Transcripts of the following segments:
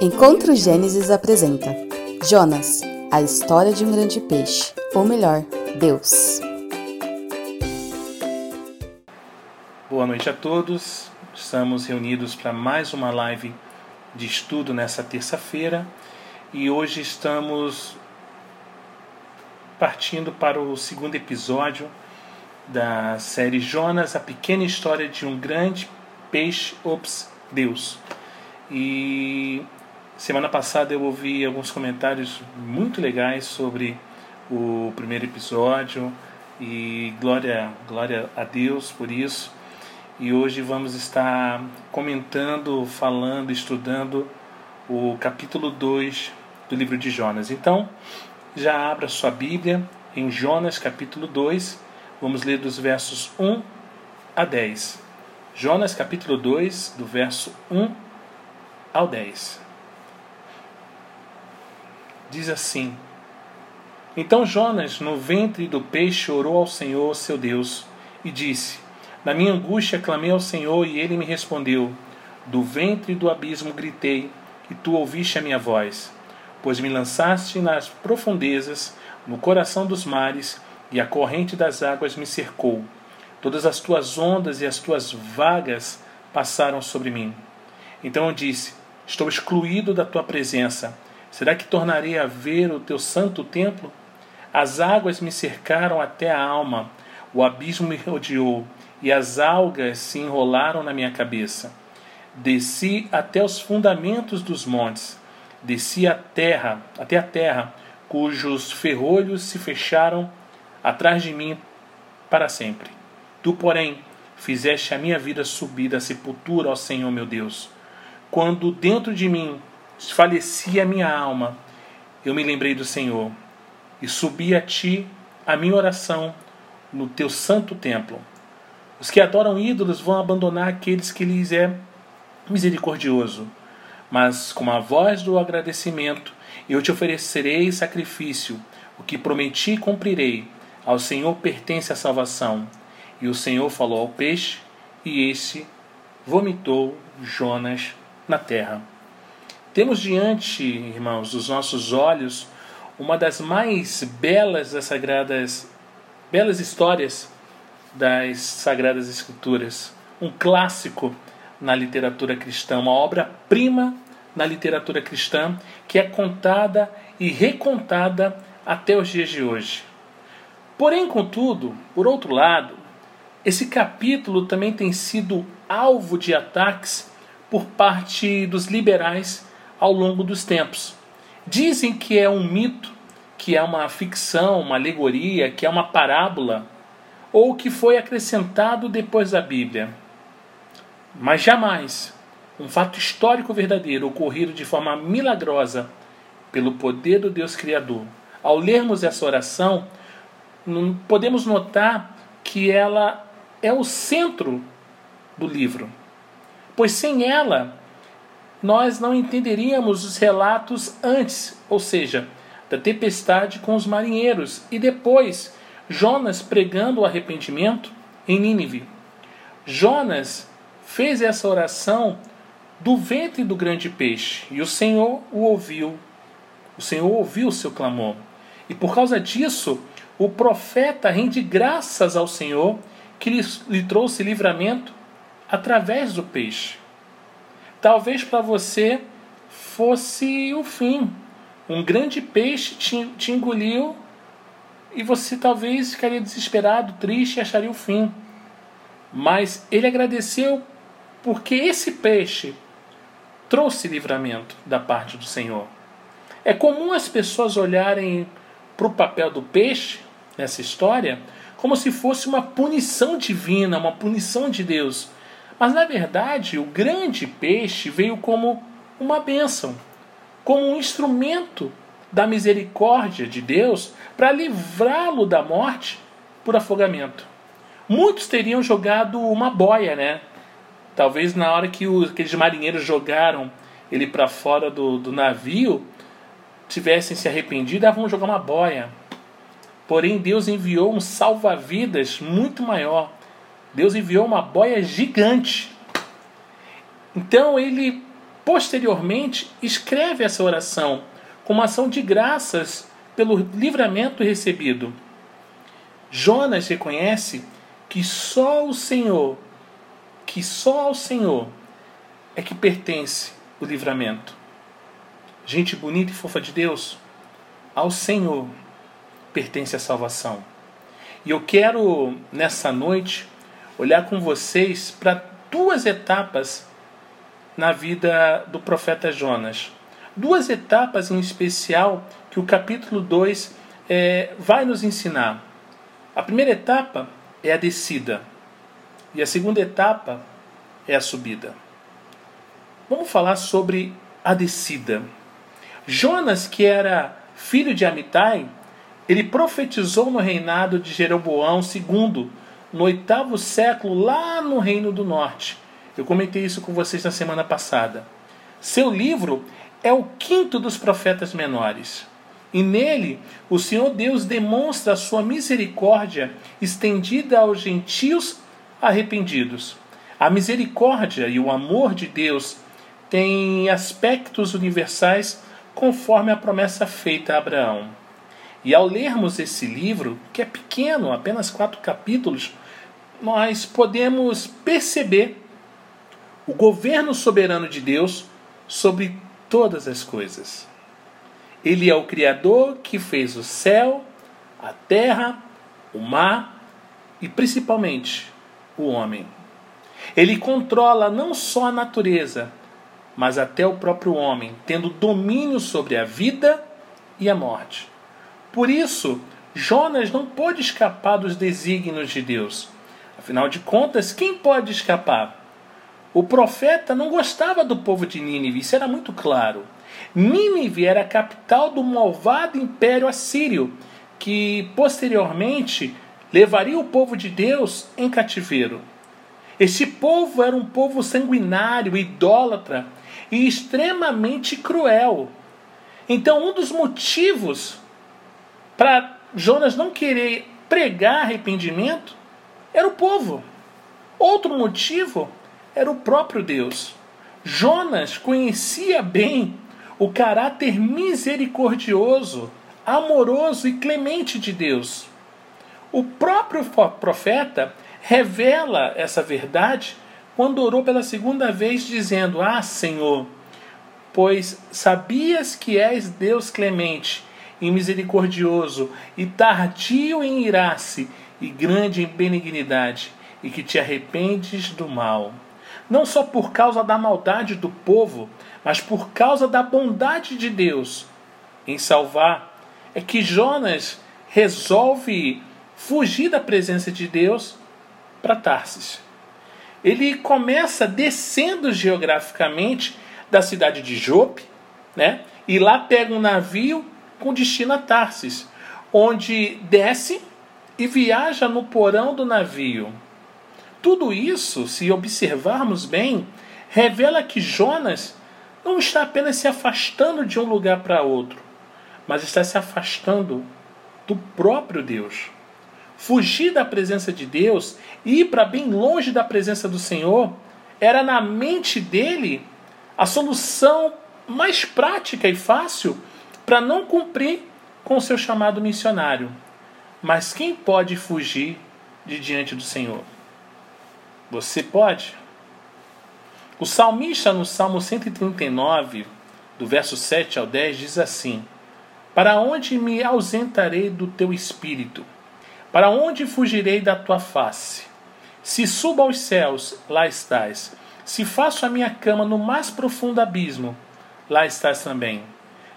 Encontro Gênesis apresenta Jonas, a história de um grande peixe, ou melhor, Deus. Boa noite a todos. Estamos reunidos para mais uma live de estudo nessa terça-feira e hoje estamos partindo para o segundo episódio da série Jonas, a pequena história de um grande peixe, ops, Deus. E semana passada eu ouvi alguns comentários muito legais sobre o primeiro episódio e glória, glória a Deus por isso. E hoje vamos estar comentando, falando, estudando o capítulo 2 do livro de Jonas. Então, já abra sua Bíblia em Jonas capítulo 2. Vamos ler dos versos 1 a 10. Jonas capítulo 2, do verso 1 ao 10. Diz assim: Então Jonas, no ventre do peixe, orou ao Senhor, seu Deus, e disse: Na minha angústia clamei ao Senhor, e ele me respondeu: Do ventre do abismo gritei, e tu ouviste a minha voz. Pois me lançaste nas profundezas, no coração dos mares, e a corrente das águas me cercou. Todas as tuas ondas e as tuas vagas passaram sobre mim. Então eu disse: Estou excluído da tua presença. Será que tornarei a ver o teu santo templo? As águas me cercaram até a alma, o abismo me rodeou, e as algas se enrolaram na minha cabeça. Desci até os fundamentos dos montes, desci a terra, até a terra, cujos ferrolhos se fecharam atrás de mim para sempre. Tu, porém, fizeste a minha vida subir da sepultura, ó Senhor meu Deus. Quando dentro de mim desfalecia minha alma, eu me lembrei do Senhor e subi a ti a minha oração no teu santo templo. Os que adoram ídolos vão abandonar aqueles que lhes é misericordioso. Mas com a voz do agradecimento eu te oferecerei sacrifício, o que prometi cumprirei. Ao Senhor pertence a salvação. E o Senhor falou ao peixe, e este vomitou Jonas na terra. Temos diante, irmãos, dos nossos olhos, uma das mais belas das sagradas, belas histórias das sagradas escrituras, um clássico na literatura cristã, uma obra-prima na literatura cristã que é contada e recontada até os dias de hoje. Porém, contudo, por outro lado, esse capítulo também tem sido alvo de ataques por parte dos liberais ao longo dos tempos. Dizem que é um mito, que é uma ficção, uma alegoria, que é uma parábola, ou que foi acrescentado depois da Bíblia. Mas jamais um fato histórico verdadeiro ocorrido de forma milagrosa pelo poder do Deus Criador. Ao lermos essa oração, podemos notar que ela é o centro do livro pois sem ela nós não entenderíamos os relatos antes, ou seja, da tempestade com os marinheiros, e depois Jonas pregando o arrependimento em Nínive. Jonas fez essa oração do ventre do grande peixe, e o Senhor o ouviu. O Senhor ouviu o seu clamor. E por causa disso, o profeta rende graças ao Senhor que lhe, lhe trouxe livramento através do peixe. Talvez para você fosse o fim. Um grande peixe te, te engoliu e você talvez ficaria desesperado, triste e acharia o fim. Mas ele agradeceu porque esse peixe trouxe livramento da parte do Senhor. É comum as pessoas olharem para o papel do peixe nessa história como se fosse uma punição divina, uma punição de Deus. Mas na verdade, o grande peixe veio como uma bênção, como um instrumento da misericórdia de Deus para livrá-lo da morte por afogamento. Muitos teriam jogado uma boia, né? Talvez na hora que os, aqueles marinheiros jogaram ele para fora do, do navio, tivessem se arrependido, ah, vamos jogar uma boia. Porém, Deus enviou um salva-vidas muito maior Deus enviou uma boia gigante. Então ele posteriormente escreve essa oração como ação de graças pelo livramento recebido. Jonas reconhece que só o Senhor, que só ao Senhor é que pertence o livramento. Gente bonita e fofa de Deus, ao Senhor pertence a salvação. E eu quero, nessa noite, olhar com vocês para duas etapas na vida do profeta Jonas. Duas etapas em especial que o capítulo 2 é, vai nos ensinar. A primeira etapa é a descida, e a segunda etapa é a subida. Vamos falar sobre a descida. Jonas, que era filho de Amitai, ele profetizou no reinado de Jeroboão II, no oitavo século, lá no Reino do Norte. Eu comentei isso com vocês na semana passada. Seu livro é o quinto dos profetas menores. E nele, o Senhor Deus demonstra a sua misericórdia estendida aos gentios arrependidos. A misericórdia e o amor de Deus têm aspectos universais conforme a promessa feita a Abraão. E ao lermos esse livro, que é pequeno, apenas quatro capítulos, nós podemos perceber o governo soberano de Deus sobre todas as coisas. Ele é o Criador que fez o céu, a terra, o mar e principalmente o homem. Ele controla não só a natureza, mas até o próprio homem, tendo domínio sobre a vida e a morte. Por isso, Jonas não pôde escapar dos desígnios de Deus. Afinal de contas, quem pode escapar? O profeta não gostava do povo de Nínive, isso era muito claro. Nínive era a capital do malvado império assírio, que posteriormente levaria o povo de Deus em cativeiro. Este povo era um povo sanguinário, idólatra, e extremamente cruel. Então, um dos motivos para Jonas não querer pregar arrependimento era o povo. Outro motivo era o próprio Deus. Jonas conhecia bem o caráter misericordioso, amoroso e clemente de Deus. O próprio profeta revela essa verdade quando orou pela segunda vez, dizendo: Ah, Senhor, pois sabias que és Deus clemente e misericordioso, e tardio em irar-se, e grande em benignidade, e que te arrependes do mal. Não só por causa da maldade do povo, mas por causa da bondade de Deus em salvar, é que Jonas resolve fugir da presença de Deus para Tarsis ele começa descendo geograficamente da cidade de Jope, né? E lá pega um navio com destino a Tarsis, onde desce e viaja no porão do navio. Tudo isso, se observarmos bem, revela que Jonas não está apenas se afastando de um lugar para outro, mas está se afastando do próprio Deus fugir da presença de Deus e ir para bem longe da presença do Senhor era na mente dele a solução mais prática e fácil para não cumprir com o seu chamado missionário. Mas quem pode fugir de diante do Senhor? Você pode? O salmista no Salmo 139, do verso 7 ao 10, diz assim: Para onde me ausentarei do teu espírito? Para onde fugirei da tua face? Se subo aos céus, lá estás. Se faço a minha cama no mais profundo abismo, lá estás também.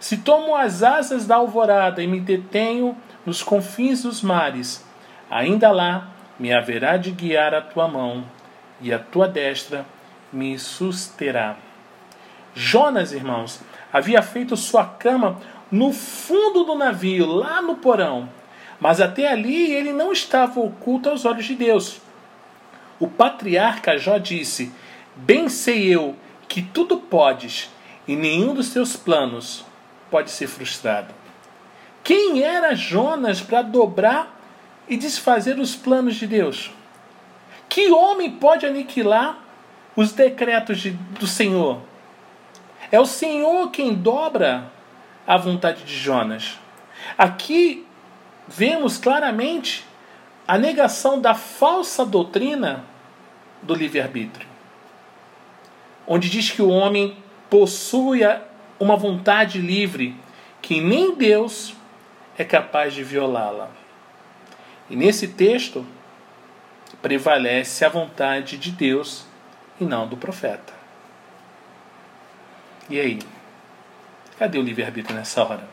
Se tomo as asas da alvorada e me detenho nos confins dos mares, ainda lá me haverá de guiar a tua mão, e a tua destra me susterá. Jonas, irmãos, havia feito sua cama no fundo do navio, lá no porão mas até ali ele não estava oculto aos olhos de Deus. O patriarca Jó disse: Bem sei eu que tudo podes, e nenhum dos teus planos pode ser frustrado. Quem era Jonas para dobrar e desfazer os planos de Deus? Que homem pode aniquilar os decretos de, do Senhor? É o Senhor quem dobra a vontade de Jonas. Aqui vemos claramente a negação da falsa doutrina do livre-arbítrio, onde diz que o homem possui uma vontade livre que nem Deus é capaz de violá-la. E nesse texto prevalece a vontade de Deus e não do profeta. E aí? Cadê o livre-arbítrio nessa hora?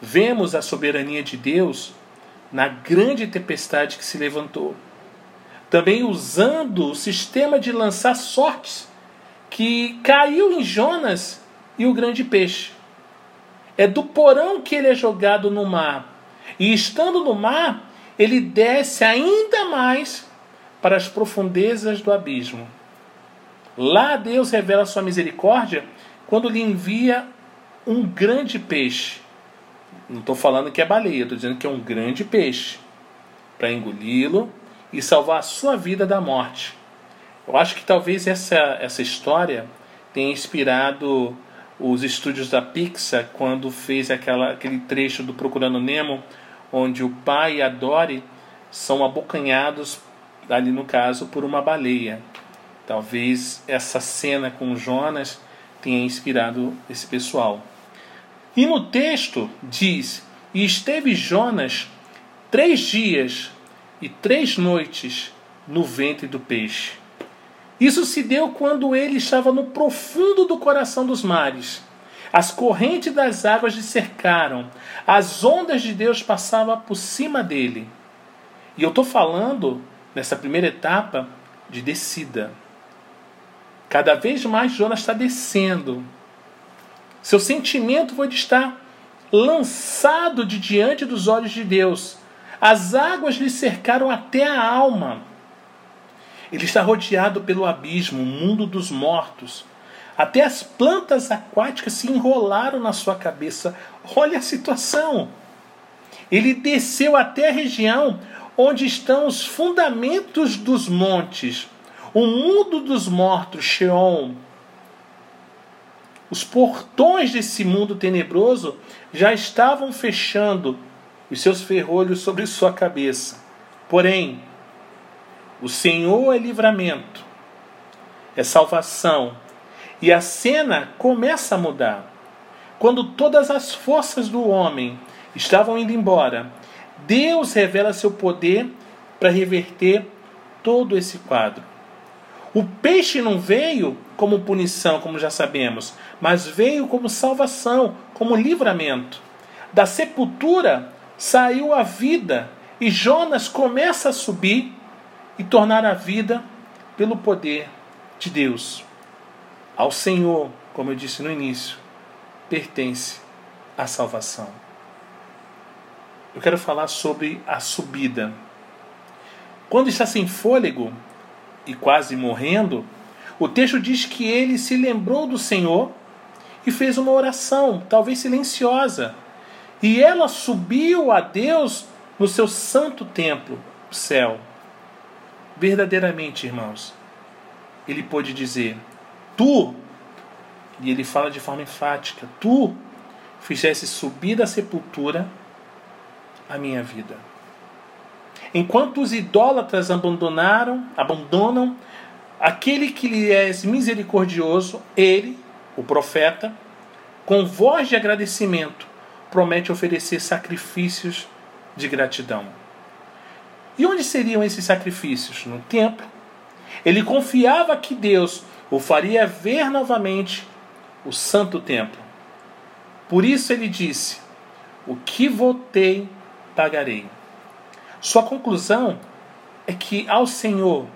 Vemos a soberania de Deus na grande tempestade que se levantou. Também usando o sistema de lançar sortes que caiu em Jonas e o grande peixe. É do porão que ele é jogado no mar. E estando no mar, ele desce ainda mais para as profundezas do abismo. Lá Deus revela sua misericórdia quando lhe envia um grande peixe. Não estou falando que é baleia, estou dizendo que é um grande peixe para engoli-lo e salvar a sua vida da morte. Eu acho que talvez essa, essa história tenha inspirado os estúdios da Pixar quando fez aquela, aquele trecho do Procurando Nemo, onde o pai e a Dory são abocanhados, ali no caso, por uma baleia. Talvez essa cena com Jonas tenha inspirado esse pessoal. E no texto diz: E esteve Jonas três dias e três noites no ventre do peixe. Isso se deu quando ele estava no profundo do coração dos mares. As correntes das águas lhe cercaram, as ondas de Deus passavam por cima dele. E eu estou falando, nessa primeira etapa, de descida. Cada vez mais Jonas está descendo. Seu sentimento foi de estar lançado de diante dos olhos de Deus. As águas lhe cercaram até a alma. Ele está rodeado pelo abismo, o mundo dos mortos. Até as plantas aquáticas se enrolaram na sua cabeça. Olha a situação. Ele desceu até a região onde estão os fundamentos dos montes, o mundo dos mortos, Sheol. Os portões desse mundo tenebroso já estavam fechando os seus ferrolhos sobre sua cabeça. Porém, o Senhor é livramento, é salvação. E a cena começa a mudar. Quando todas as forças do homem estavam indo embora, Deus revela seu poder para reverter todo esse quadro. O peixe não veio como punição, como já sabemos, mas veio como salvação, como livramento. Da sepultura saiu a vida e Jonas começa a subir e tornar a vida pelo poder de Deus. Ao Senhor, como eu disse no início, pertence a salvação. Eu quero falar sobre a subida. Quando está sem fôlego, e quase morrendo, o texto diz que ele se lembrou do Senhor e fez uma oração, talvez silenciosa. E ela subiu a Deus no seu santo templo, o céu. Verdadeiramente, irmãos, ele pôde dizer: Tu, e ele fala de forma enfática, tu fizesse subir da sepultura a minha vida. Enquanto os idólatras abandonaram, abandonam aquele que lhe é misericordioso, ele, o profeta, com voz de agradecimento, promete oferecer sacrifícios de gratidão. E onde seriam esses sacrifícios? No templo. Ele confiava que Deus o faria ver novamente o santo templo. Por isso ele disse: O que votei, pagarei. Sua conclusão é que ao Senhor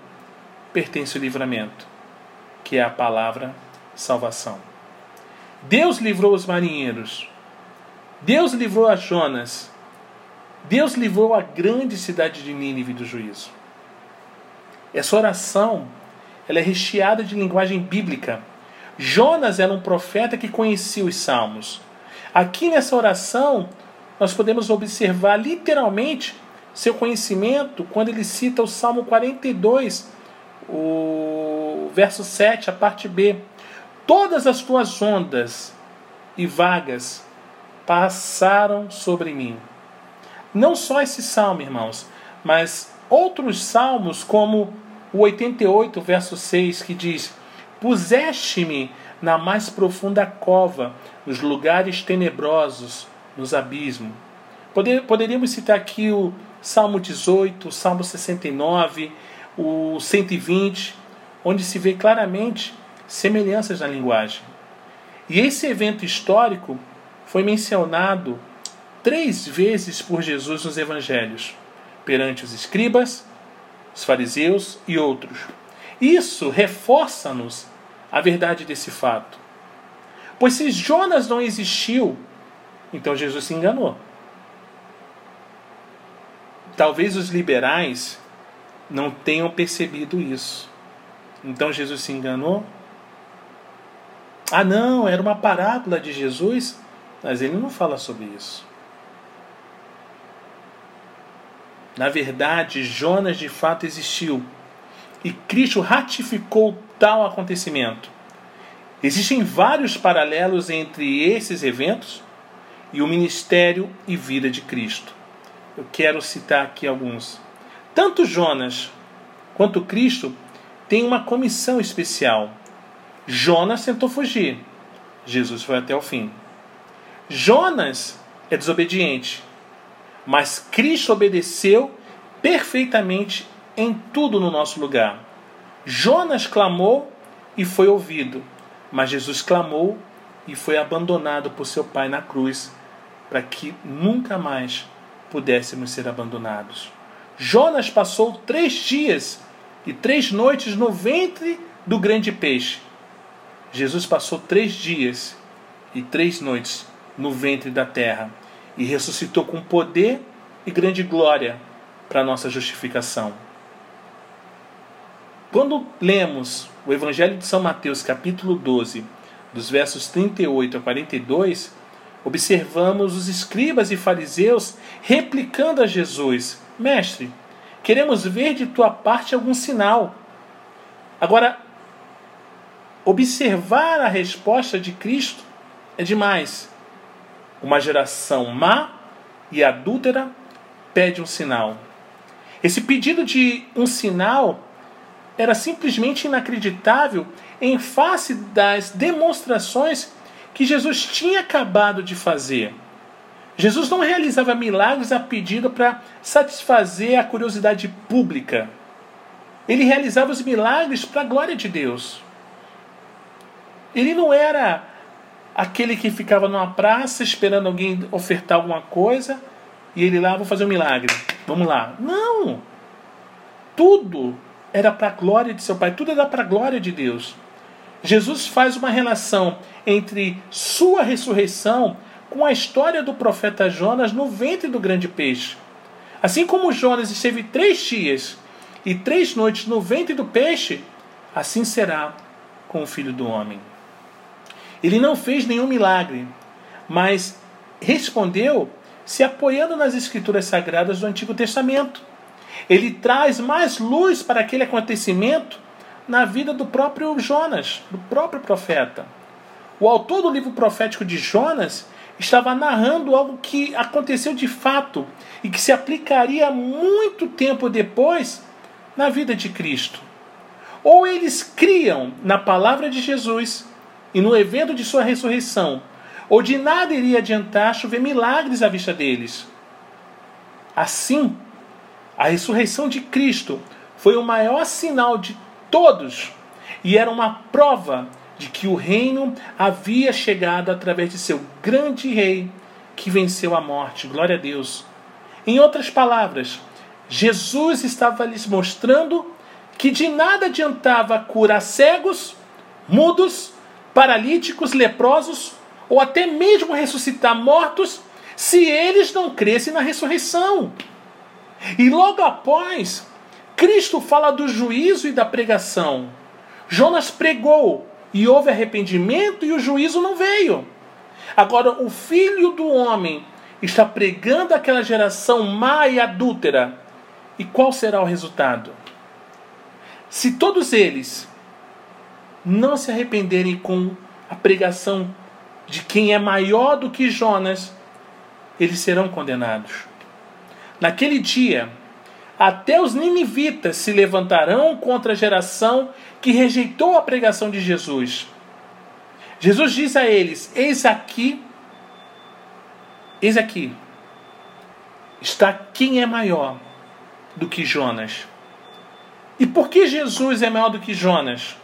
pertence o livramento, que é a palavra salvação. Deus livrou os marinheiros. Deus livrou a Jonas. Deus livrou a grande cidade de Nínive do juízo. Essa oração ela é recheada de linguagem bíblica. Jonas era um profeta que conhecia os salmos. Aqui nessa oração, nós podemos observar literalmente seu conhecimento quando ele cita o Salmo 42, o verso 7, a parte B. todas as tuas ondas e vagas passaram sobre mim. Não só esse salmo, irmãos, mas outros salmos, como o 88, verso 6, que diz: Puseste-me na mais profunda cova, nos lugares tenebrosos, nos abismos. Poder, poderíamos citar aqui o Salmo 18, o Salmo 69, o 120, onde se vê claramente semelhanças na linguagem. E esse evento histórico foi mencionado três vezes por Jesus nos evangelhos, perante os escribas, os fariseus e outros. Isso reforça-nos a verdade desse fato. Pois se Jonas não existiu, então Jesus se enganou. Talvez os liberais não tenham percebido isso. Então Jesus se enganou? Ah, não, era uma parábola de Jesus, mas ele não fala sobre isso. Na verdade, Jonas de fato existiu e Cristo ratificou tal acontecimento. Existem vários paralelos entre esses eventos e o ministério e vida de Cristo. Eu quero citar aqui alguns. Tanto Jonas quanto Cristo têm uma comissão especial. Jonas tentou fugir, Jesus foi até o fim. Jonas é desobediente, mas Cristo obedeceu perfeitamente em tudo no nosso lugar. Jonas clamou e foi ouvido, mas Jesus clamou e foi abandonado por seu Pai na cruz, para que nunca mais pudéssemos ser abandonados. Jonas passou três dias e três noites no ventre do grande peixe. Jesus passou três dias e três noites no ventre da terra e ressuscitou com poder e grande glória para nossa justificação. Quando lemos o Evangelho de São Mateus, capítulo 12, dos versos 38 a 42, observamos os escribas e fariseus replicando a Jesus: Mestre, queremos ver de tua parte algum sinal. Agora, observar a resposta de Cristo é demais. Uma geração má e adúltera pede um sinal. Esse pedido de um sinal era simplesmente inacreditável em face das demonstrações que Jesus tinha acabado de fazer. Jesus não realizava milagres a pedido para satisfazer a curiosidade pública. Ele realizava os milagres para a glória de Deus. Ele não era aquele que ficava numa praça esperando alguém ofertar alguma coisa e ele lá, vou fazer um milagre. Vamos lá. Não! Tudo era para a glória de seu Pai, tudo era para a glória de Deus. Jesus faz uma relação entre sua ressurreição com a história do profeta Jonas no ventre do grande peixe. Assim como Jonas esteve três dias e três noites no ventre do peixe, assim será com o filho do homem. Ele não fez nenhum milagre, mas respondeu se apoiando nas escrituras sagradas do Antigo Testamento. Ele traz mais luz para aquele acontecimento na vida do próprio Jonas, do próprio profeta. O autor do livro profético de Jonas estava narrando algo que aconteceu de fato e que se aplicaria muito tempo depois na vida de Cristo. Ou eles criam na palavra de Jesus e no evento de sua ressurreição, ou de nada iria adiantar chover milagres à vista deles. Assim, a ressurreição de Cristo foi o maior sinal de todos e era uma prova de que o reino havia chegado através de seu grande rei que venceu a morte. Glória a Deus. Em outras palavras, Jesus estava lhes mostrando que de nada adiantava curar cegos, mudos, paralíticos, leprosos ou até mesmo ressuscitar mortos se eles não crescem na ressurreição. E logo após, Cristo fala do juízo e da pregação. Jonas pregou e houve arrependimento e o juízo não veio. Agora, o filho do homem está pregando aquela geração má e adúltera. E qual será o resultado? Se todos eles não se arrependerem com a pregação de quem é maior do que Jonas, eles serão condenados. Naquele dia, até os ninivitas se levantarão contra a geração que rejeitou a pregação de Jesus. Jesus diz a eles: Eis aqui, eis aqui, está quem é maior do que Jonas. E por que Jesus é maior do que Jonas?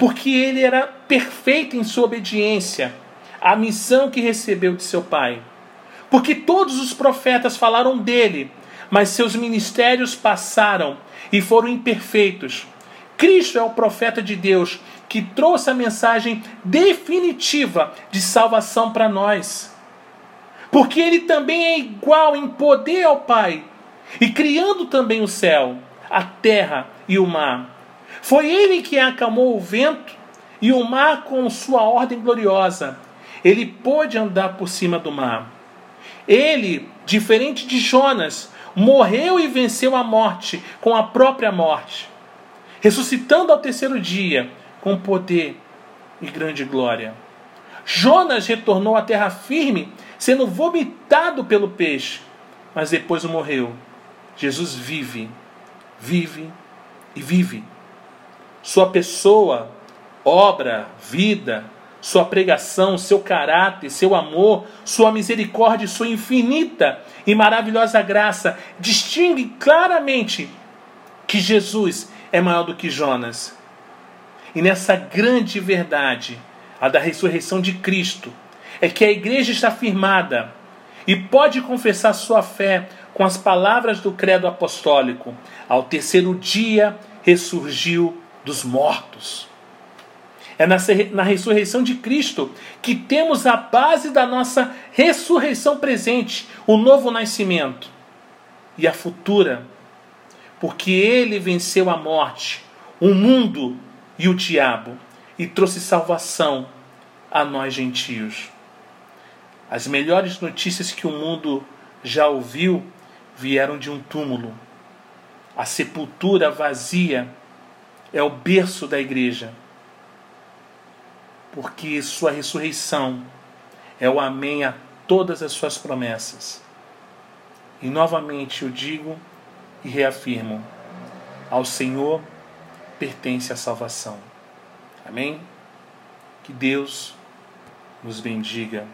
Porque ele era perfeito em sua obediência à missão que recebeu de seu pai. Porque todos os profetas falaram dele, mas seus ministérios passaram e foram imperfeitos. Cristo é o profeta de Deus que trouxe a mensagem definitiva de salvação para nós. Porque ele também é igual em poder ao Pai, e criando também o céu, a terra e o mar. Foi ele que acalmou o vento e o mar com sua ordem gloriosa. Ele pôde andar por cima do mar. Ele, diferente de Jonas, morreu e venceu a morte com a própria morte, ressuscitando ao terceiro dia com poder e grande glória. Jonas retornou à terra firme, sendo vomitado pelo peixe, mas depois morreu. Jesus vive, vive e vive. Sua pessoa, obra, vida, sua pregação, seu caráter, seu amor, sua misericórdia, sua infinita e maravilhosa graça distingue claramente que Jesus é maior do que Jonas. E nessa grande verdade, a da ressurreição de Cristo, é que a igreja está firmada e pode confessar sua fé com as palavras do credo apostólico: ao terceiro dia ressurgiu dos mortos. É na, na ressurreição de Cristo que temos a base da nossa ressurreição presente, o novo nascimento e a futura, porque ele venceu a morte, o mundo e o diabo e trouxe salvação a nós gentios. As melhores notícias que o mundo já ouviu vieram de um túmulo. A sepultura vazia é o berço da igreja porque sua ressurreição é o amém a todas as suas promessas. E novamente eu digo e reafirmo: ao Senhor pertence a salvação. Amém? Que Deus nos bendiga.